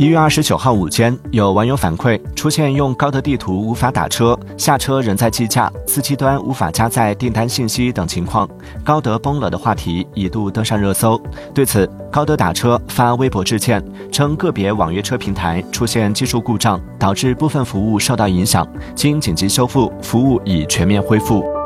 一月二十九号午间有网友反馈出现用高德地图无法打车下车仍在计价司机端无法加载订单信息等情况高德崩了的话题一度登上热搜。对此高德打车发微博致歉称个别网约车平台出现技术故障导致部分服务受到影响经紧急修复服务已全面恢复。